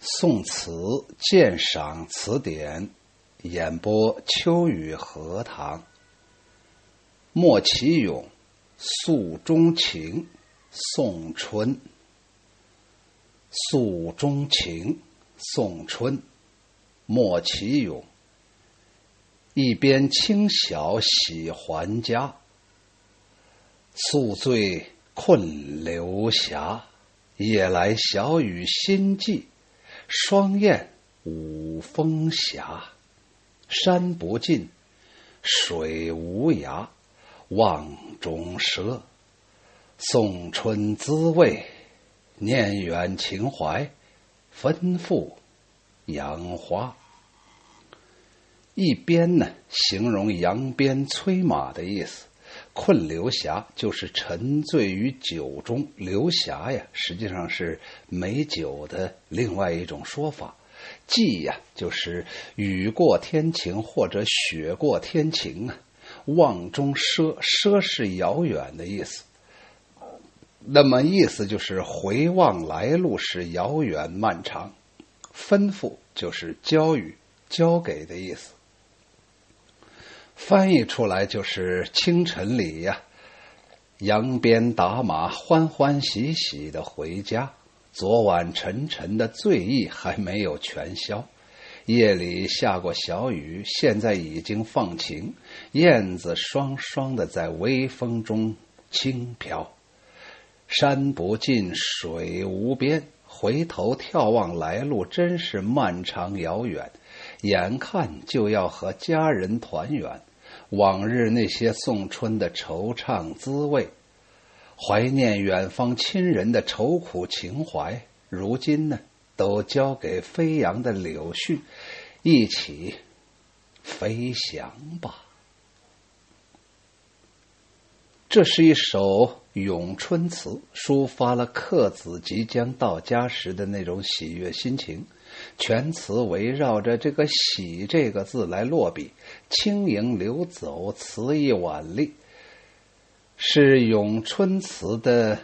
宋词鉴赏词典演播：秋雨荷塘。莫其咏《诉衷情》宋春。诉衷情，宋春。莫其咏。一边清晓喜还家，宿醉困流霞。夜来小雨心悸。双燕舞风霞，山不尽，水无涯，望中奢。送春滋味，念远情怀，吩咐杨花。一边呢，形容扬鞭催马的意思。困流霞就是沉醉于酒中，流霞呀，实际上是美酒的另外一种说法。霁呀，就是雨过天晴或者雪过天晴啊。望中奢，奢是遥远的意思。那么意思就是回望来路是遥远漫长。吩咐就是交予、交给的意思。翻译出来就是清晨里呀，扬鞭打马，欢欢喜喜的回家。昨晚沉沉的醉意还没有全消，夜里下过小雨，现在已经放晴。燕子双双的在微风中轻飘。山不尽，水无边，回头眺望来路，真是漫长遥远。眼看就要和家人团圆。往日那些送春的惆怅滋味，怀念远方亲人的愁苦情怀，如今呢，都交给飞扬的柳絮，一起飞翔吧。这是一首咏春词，抒发了客子即将到家时的那种喜悦心情。全词围绕着这个“喜”这个字来落笔，轻盈流走，词意婉丽，是咏春词的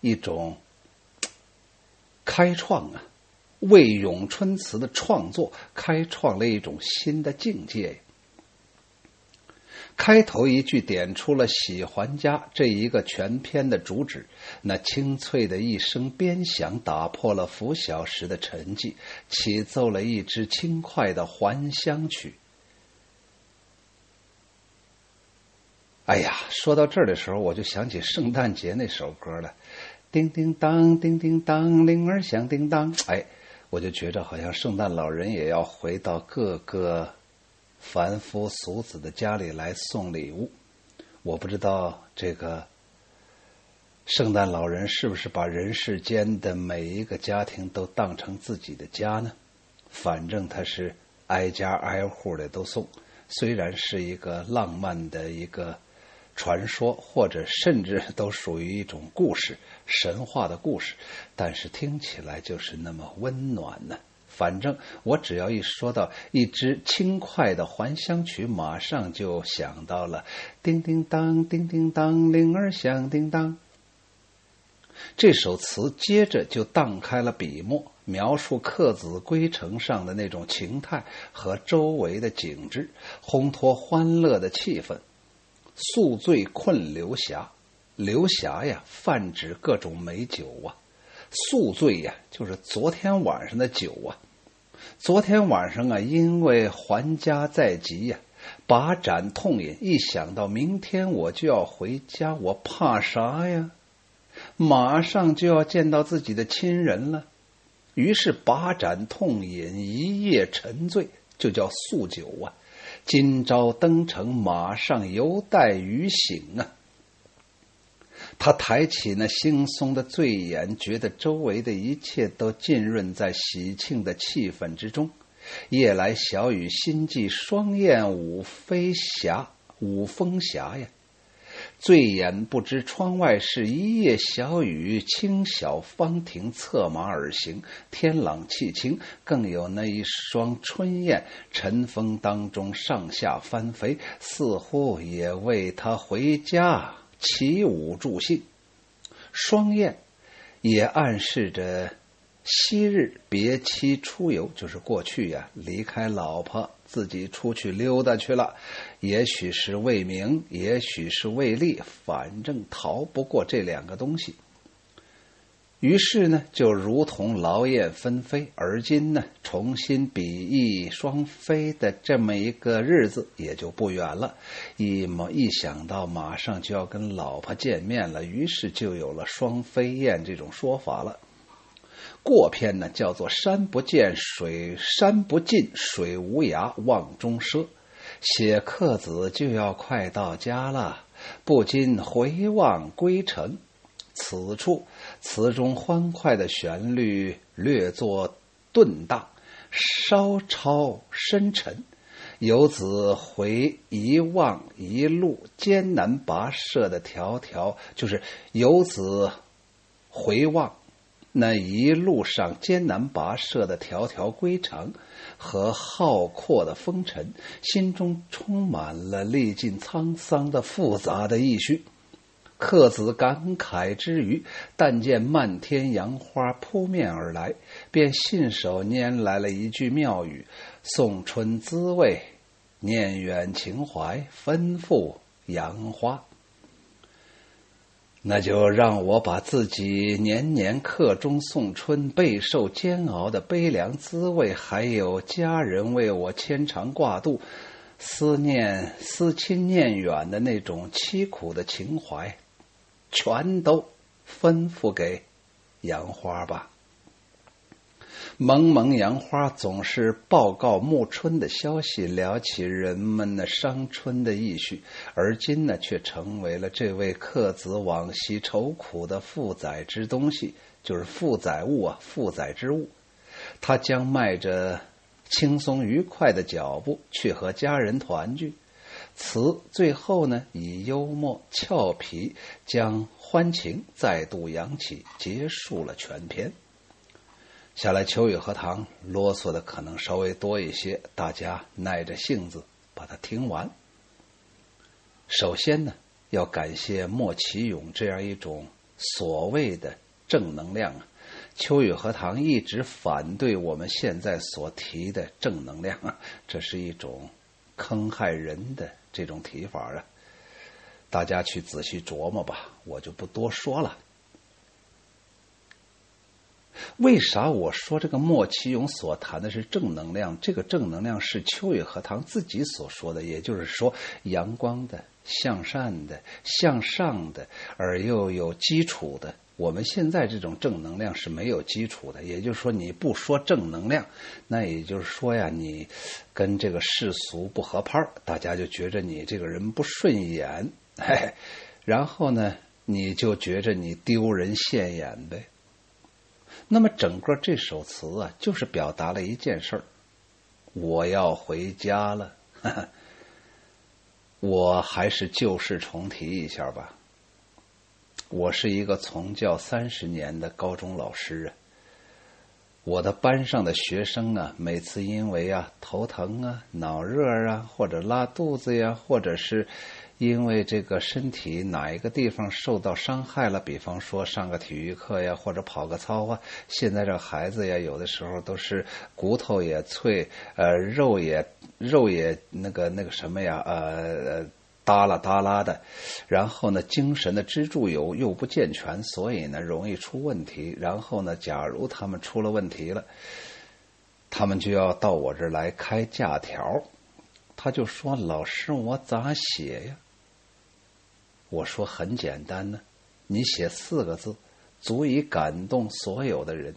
一种开创啊，为咏春词的创作开创了一种新的境界。开头一句点出了喜还家这一个全篇的主旨，那清脆的一声鞭响打破了拂晓时的沉寂，起奏了一支轻快的还乡曲。哎呀，说到这儿的时候，我就想起圣诞节那首歌了，叮叮当，叮叮当，铃儿响叮当。哎，我就觉着好像圣诞老人也要回到各个。凡夫俗子的家里来送礼物，我不知道这个圣诞老人是不是把人世间的每一个家庭都当成自己的家呢？反正他是挨家挨户的都送，虽然是一个浪漫的一个传说，或者甚至都属于一种故事、神话的故事，但是听起来就是那么温暖呢。反正我只要一说到一支轻快的还乡曲，马上就想到了叮叮当，叮叮当，铃儿响叮当。这首词接着就荡开了笔墨，描述客子归程上的那种情态和周围的景致，烘托欢乐的气氛。宿醉困流霞，流霞呀，泛指各种美酒啊。宿醉呀，就是昨天晚上的酒啊。昨天晚上啊，因为还家在即呀，把盏痛饮。一想到明天我就要回家，我怕啥呀？马上就要见到自己的亲人了，于是把盏痛饮，一夜沉醉，就叫宿酒啊。今朝登城，马上犹待余醒啊。他抬起那惺忪的醉眼，觉得周围的一切都浸润在喜庆的气氛之中。夜来小雨心悸，双燕舞飞霞，舞风霞呀！醉眼不知窗外是，一夜小雨，轻晓芳亭，策马而行。天朗气清，更有那一双春燕，晨风当中上下翻飞，似乎也为他回家。起舞助兴，双燕也暗示着昔日别妻出游，就是过去呀，离开老婆，自己出去溜达去了。也许是为名，也许是为利，反正逃不过这两个东西。于是呢，就如同劳燕分飞，而今呢，重新比翼双飞的这么一个日子也就不远了。一么一想到马上就要跟老婆见面了，于是就有了“双飞燕”这种说法了。过篇呢，叫做“山不见水，山不尽水无涯，望中奢”。写客子就要快到家了，不禁回望归程。此处词中欢快的旋律略作顿荡，稍超深沉。游子回一望一路艰难跋涉的迢迢，就是游子回望那一路上艰难跋涉的迢迢归程和浩阔的风尘，心中充满了历尽沧桑的复杂的意绪。客子感慨之余，但见漫天杨花扑面而来，便信手拈来了一句妙语：“送春滋味，念远情怀，吩咐杨花。”那就让我把自己年年客中送春，备受煎熬的悲凉滋味，还有家人为我牵肠挂肚、思念思亲念远的那种凄苦的情怀。全都吩咐给杨花吧。蒙蒙杨花总是报告暮春的消息，聊起人们的伤春的意绪，而今呢，却成为了这位客子往昔愁苦的负载之东西，就是负载物啊，负载之物。他将迈着轻松愉快的脚步去和家人团聚。词最后呢，以幽默俏皮将欢情再度扬起，结束了全篇。下来，秋雨荷塘啰嗦的可能稍微多一些，大家耐着性子把它听完。首先呢，要感谢莫其勇这样一种所谓的正能量啊。秋雨荷塘一直反对我们现在所提的正能量啊，这是一种坑害人的。这种提法啊，大家去仔细琢磨吧，我就不多说了。为啥我说这个莫其勇所谈的是正能量？这个正能量是秋雨荷塘自己所说的，也就是说，阳光的、向善的、向上的，而又有基础的。我们现在这种正能量是没有基础的，也就是说，你不说正能量，那也就是说呀，你跟这个世俗不合拍大家就觉着你这个人不顺眼，嘿，然后呢，你就觉着你丢人现眼呗。那么整个这首词啊，就是表达了一件事儿：我要回家了。我还是旧事重提一下吧。我是一个从教三十年的高中老师啊，我的班上的学生啊，每次因为啊头疼啊、脑热啊，或者拉肚子呀，或者是因为这个身体哪一个地方受到伤害了，比方说上个体育课呀，或者跑个操啊，现在这孩子呀，有的时候都是骨头也脆，呃，肉也肉也那个那个什么呀，呃。耷拉耷拉的，然后呢，精神的支柱有又不健全，所以呢，容易出问题。然后呢，假如他们出了问题了，他们就要到我这儿来开假条。他就说：“老师，我咋写呀？”我说：“很简单呢，你写四个字，足以感动所有的人。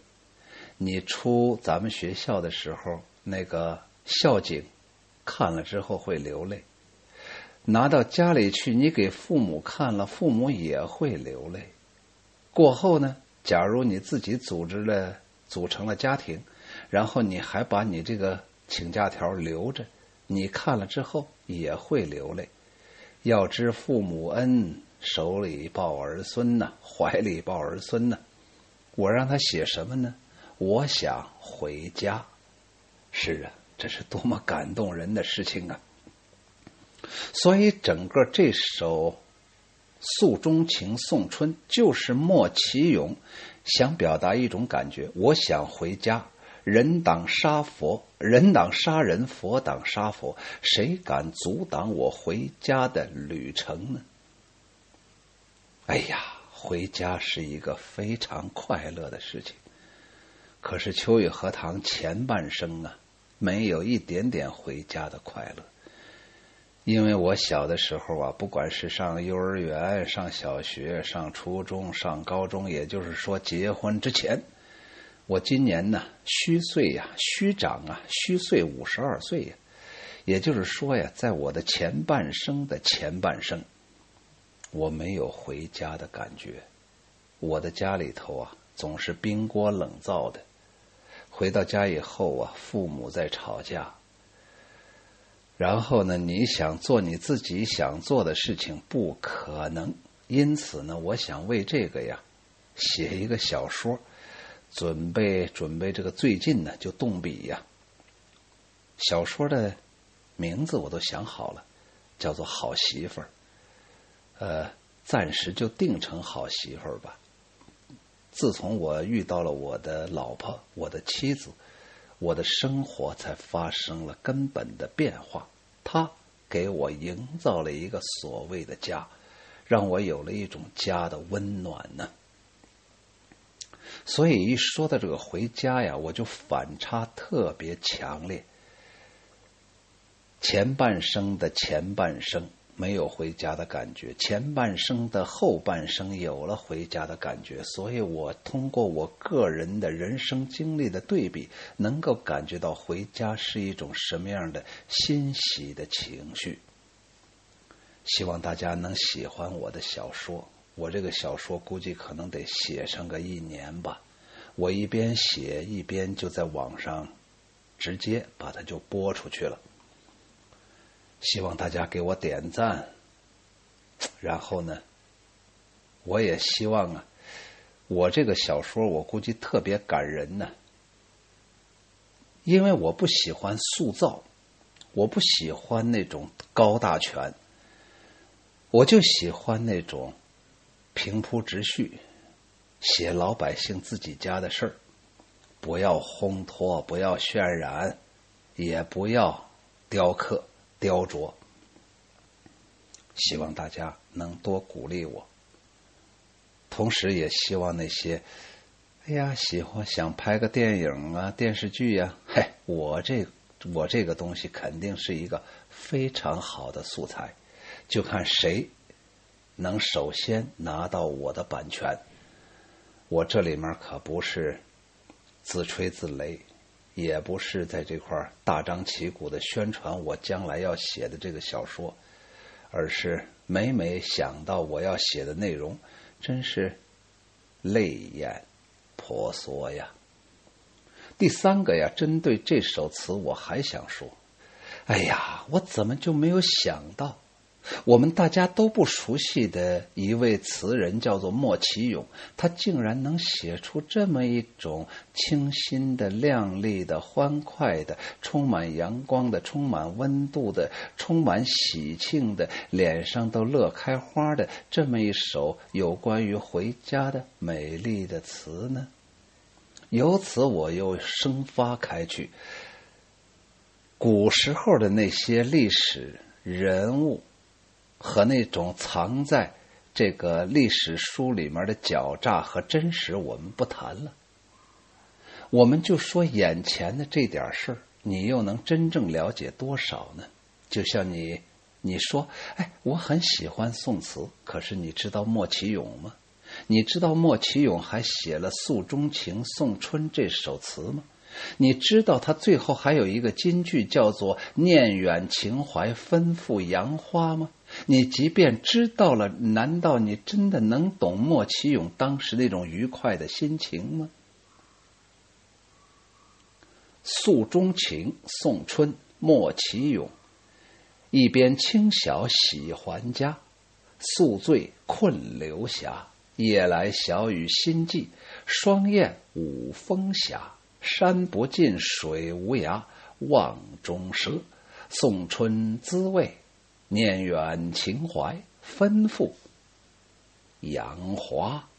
你出咱们学校的时候，那个校警看了之后会流泪。”拿到家里去，你给父母看了，父母也会流泪。过后呢，假如你自己组织了、组成了家庭，然后你还把你这个请假条留着，你看了之后也会流泪。要知父母恩，手里抱儿孙呐，怀里抱儿孙呐。我让他写什么呢？我想回家。是啊，这是多么感动人的事情啊！所以，整个这首《诉衷情送春》就是莫其勇想表达一种感觉，我想回家。人挡杀佛，人挡杀人，佛挡杀佛，谁敢阻挡我回家的旅程呢？哎呀，回家是一个非常快乐的事情。可是秋雨荷塘前半生啊，没有一点点回家的快乐。因为我小的时候啊，不管是上幼儿园、上小学、上初中、上高中，也就是说结婚之前。我今年呢虚岁呀，虚长啊，虚岁五十二岁呀。也就是说呀，在我的前半生的前半生，我没有回家的感觉。我的家里头啊，总是冰锅冷灶的。回到家以后啊，父母在吵架。然后呢，你想做你自己想做的事情，不可能。因此呢，我想为这个呀，写一个小说。准备准备，这个最近呢就动笔呀。小说的名字我都想好了，叫做《好媳妇儿》。呃，暂时就定成好媳妇儿吧。自从我遇到了我的老婆，我的妻子，我的生活才发生了根本的变化。他给我营造了一个所谓的家，让我有了一种家的温暖呢。所以一说到这个回家呀，我就反差特别强烈。前半生的前半生没有回家的感觉，前半生的后半生有了回家的感觉。所以我通过我个人的人生经历的对比，能够感觉到回家是一种什么样的欣喜的情绪。希望大家能喜欢我的小说。我这个小说估计可能得写上个一年吧。我一边写一边就在网上直接把它就播出去了。希望大家给我点赞。然后呢，我也希望啊，我这个小说我估计特别感人呢，因为我不喜欢塑造，我不喜欢那种高大全，我就喜欢那种。平铺直叙，写老百姓自己家的事儿，不要烘托，不要渲染，也不要雕刻雕琢。希望大家能多鼓励我，同时也希望那些，哎呀，喜欢想拍个电影啊、电视剧呀，嘿，我这我这个东西肯定是一个非常好的素材，就看谁。能首先拿到我的版权，我这里面可不是自吹自擂，也不是在这块大张旗鼓的宣传我将来要写的这个小说，而是每每想到我要写的内容，真是泪眼婆娑呀。第三个呀，针对这首词，我还想说，哎呀，我怎么就没有想到？我们大家都不熟悉的一位词人叫做莫其勇，他竟然能写出这么一种清新的、亮丽的、欢快的、充满阳光的、充满温度的、充满喜庆的、脸上都乐开花的这么一首有关于回家的美丽的词呢？由此，我又生发开去，古时候的那些历史人物。和那种藏在这个历史书里面的狡诈和真实，我们不谈了。我们就说眼前的这点事儿，你又能真正了解多少呢？就像你，你说，哎，我很喜欢宋词，可是你知道莫其勇吗？你知道莫其勇还写了《诉衷情·送春》这首词吗？你知道他最后还有一个金句叫做“念远情怀吩咐杨花”吗？你即便知道了，难道你真的能懂莫其勇当时那种愉快的心情吗？诉衷情，送春，莫其勇。一边清晓喜还家，宿醉困流霞。夜来小雨心悸，双燕舞风霞。山不尽，水无涯，望中蛇。送春滋味。念远情怀，吩咐杨华。